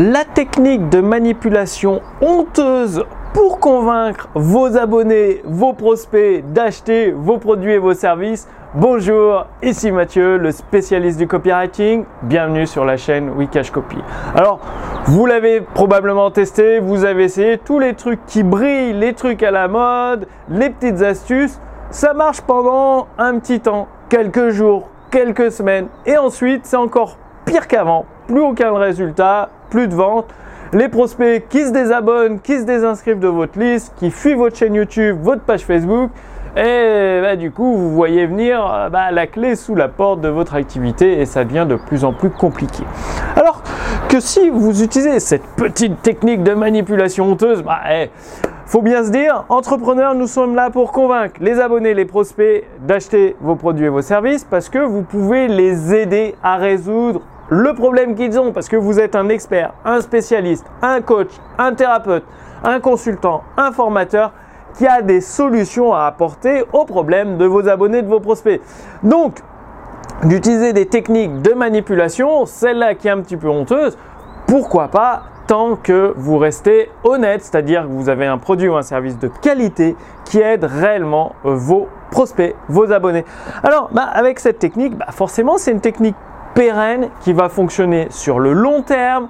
la technique de manipulation honteuse pour convaincre vos abonnés, vos prospects d'acheter vos produits et vos services. Bonjour, ici Mathieu, le spécialiste du copywriting. Bienvenue sur la chaîne Wikash Copy. Alors, vous l'avez probablement testé, vous avez essayé tous les trucs qui brillent, les trucs à la mode, les petites astuces. Ça marche pendant un petit temps, quelques jours, quelques semaines, et ensuite c'est encore pire qu'avant. Plus aucun résultat, plus de ventes. Les prospects qui se désabonnent, qui se désinscrivent de votre liste, qui fuient votre chaîne YouTube, votre page Facebook. Et bah, du coup, vous voyez venir bah, la clé sous la porte de votre activité et ça devient de plus en plus compliqué. Alors que si vous utilisez cette petite technique de manipulation honteuse, bah, eh, faut bien se dire, entrepreneurs, nous sommes là pour convaincre les abonnés, les prospects d'acheter vos produits et vos services parce que vous pouvez les aider à résoudre le problème qu'ils ont parce que vous êtes un expert, un spécialiste, un coach, un thérapeute, un consultant, un formateur qui a des solutions à apporter aux problèmes de vos abonnés, de vos prospects. Donc, d'utiliser des techniques de manipulation, celle-là qui est un petit peu honteuse, pourquoi pas tant que vous restez honnête, c'est-à-dire que vous avez un produit ou un service de qualité qui aide réellement vos prospects, vos abonnés. Alors, bah, avec cette technique, bah, forcément, c'est une technique pérenne qui va fonctionner sur le long terme.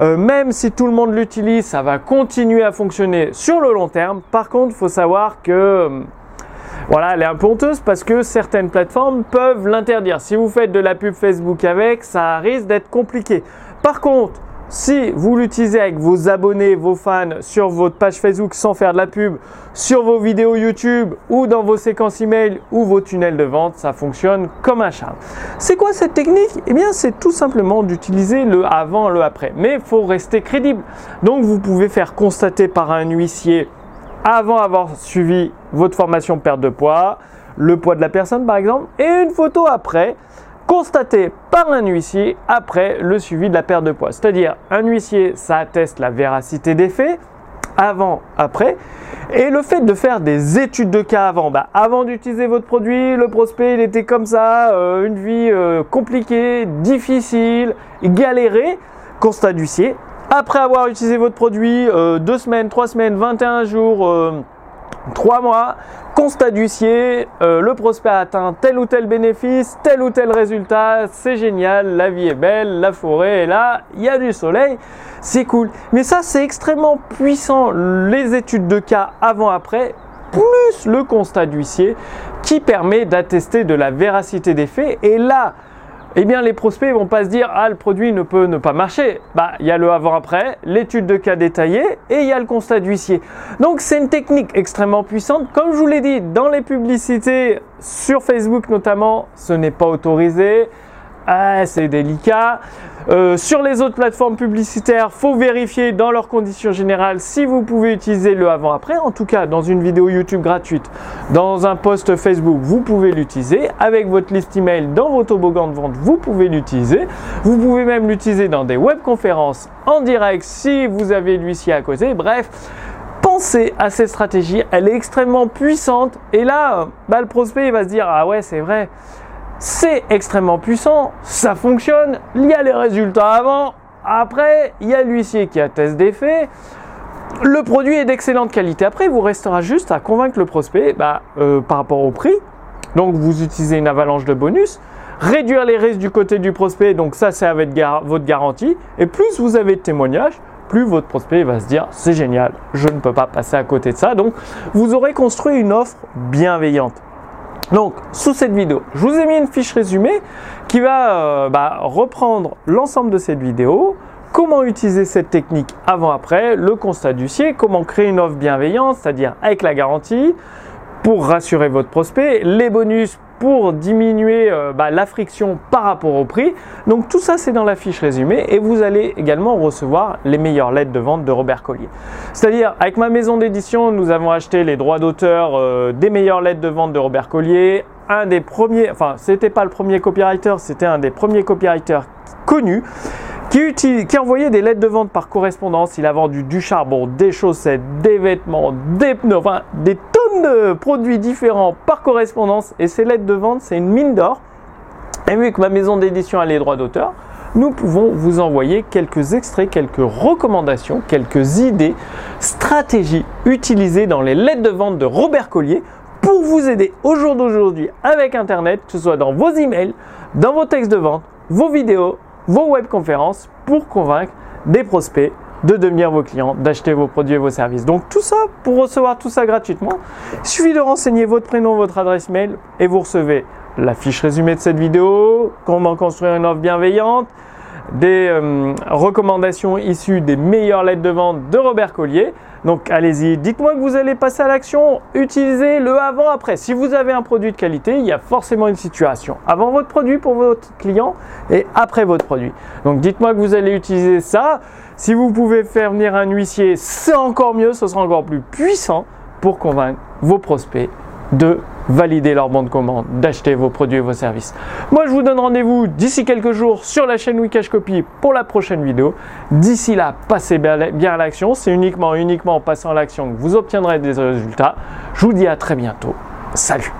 Euh, même si tout le monde l'utilise, ça va continuer à fonctionner sur le long terme. Par contre, il faut savoir que euh, voilà, elle est un peu honteuse parce que certaines plateformes peuvent l'interdire. Si vous faites de la pub Facebook avec, ça risque d'être compliqué. Par contre, si vous l'utilisez avec vos abonnés, vos fans sur votre page Facebook sans faire de la pub, sur vos vidéos YouTube ou dans vos séquences email ou vos tunnels de vente, ça fonctionne comme un charme. C'est quoi cette technique? Eh bien, c'est tout simplement d'utiliser le avant, le après. Mais il faut rester crédible. Donc, vous pouvez faire constater par un huissier avant avoir suivi votre formation perte de poids, le poids de la personne par exemple, et une photo après constaté par un huissier après le suivi de la perte de poids. C'est-à-dire, un huissier, ça atteste la véracité des faits, avant, après. Et le fait de faire des études de cas avant, bah, avant d'utiliser votre produit, le prospect, il était comme ça, euh, une vie euh, compliquée, difficile, galérée, constat d'huissier. Après avoir utilisé votre produit, euh, deux semaines, trois semaines, 21 jours, Trois mois, constat d'huissier, euh, le prospect a atteint tel ou tel bénéfice, tel ou tel résultat, c'est génial, la vie est belle, la forêt est là, il y a du soleil, c'est cool. Mais ça, c'est extrêmement puissant, les études de cas avant-après, plus le constat d'huissier qui permet d'attester de la véracité des faits. Et là, eh bien les prospects vont pas se dire ah le produit ne peut ne pas marcher. Bah il y a le avant-après, l'étude de cas détaillée et il y a le constat d'huissier. Donc c'est une technique extrêmement puissante. Comme je vous l'ai dit, dans les publicités sur Facebook notamment, ce n'est pas autorisé. Ah, c'est délicat. Euh, sur les autres plateformes publicitaires, faut vérifier dans leurs conditions générales si vous pouvez utiliser le avant-après. En tout cas, dans une vidéo YouTube gratuite, dans un post Facebook, vous pouvez l'utiliser. Avec votre liste email dans vos toboggans de vente, vous pouvez l'utiliser. Vous pouvez même l'utiliser dans des webconférences en direct si vous avez l'huissier à côté. Bref, pensez à cette stratégie. Elle est extrêmement puissante. Et là, bah, le prospect va se dire ah ouais, c'est vrai c'est extrêmement puissant, ça fonctionne, il y a les résultats avant, après, il y a l'huissier qui atteste des faits. Le produit est d'excellente qualité. Après, il vous restera juste à convaincre le prospect bah, euh, par rapport au prix. Donc, vous utilisez une avalanche de bonus. Réduire les risques du côté du prospect. Donc, ça, c'est avec votre garantie. Et plus vous avez de témoignages, plus votre prospect va se dire c'est génial, je ne peux pas passer à côté de ça. Donc, vous aurez construit une offre bienveillante. Donc, sous cette vidéo, je vous ai mis une fiche résumée qui va euh, bah, reprendre l'ensemble de cette vidéo, comment utiliser cette technique avant-après, le constat du d'huissier, comment créer une offre bienveillante, c'est-à-dire avec la garantie, pour rassurer votre prospect, les bonus pour diminuer euh, bah, la friction par rapport au prix. Donc tout ça c'est dans la fiche résumée et vous allez également recevoir les meilleures lettres de vente de Robert Collier. C'est-à-dire avec ma maison d'édition nous avons acheté les droits d'auteur euh, des meilleures lettres de vente de Robert Collier. Un des premiers, enfin c'était pas le premier copywriter, c'était un des premiers copywriters connus qui, qui envoyait des lettres de vente par correspondance. Il a vendu du charbon, des chaussettes, des vêtements, des pneus, enfin des de produits différents par correspondance et ces lettres de vente, c'est une mine d'or. Et vu que ma maison d'édition a les droits d'auteur, nous pouvons vous envoyer quelques extraits, quelques recommandations, quelques idées, stratégies utilisées dans les lettres de vente de Robert Collier pour vous aider au jour d'aujourd'hui avec Internet, que ce soit dans vos emails, dans vos textes de vente, vos vidéos, vos webconférences, pour convaincre des prospects de devenir vos clients, d'acheter vos produits et vos services. Donc tout ça, pour recevoir tout ça gratuitement, il suffit de renseigner votre prénom, votre adresse mail et vous recevez la fiche résumée de cette vidéo, comment construire une offre bienveillante, des euh, recommandations issues des meilleures lettres de vente de Robert Collier. Donc allez-y, dites-moi que vous allez passer à l'action, utilisez le avant-après. Si vous avez un produit de qualité, il y a forcément une situation. Avant votre produit pour votre client et après votre produit. Donc dites-moi que vous allez utiliser ça. Si vous pouvez faire venir un huissier, c'est encore mieux, ce sera encore plus puissant pour convaincre vos prospects de valider leur bon de commande, d'acheter vos produits et vos services. Moi, je vous donne rendez-vous d'ici quelques jours sur la chaîne Wikash Copy pour la prochaine vidéo. D'ici là, passez bien à l'action. C'est uniquement, uniquement en passant à l'action que vous obtiendrez des résultats. Je vous dis à très bientôt. Salut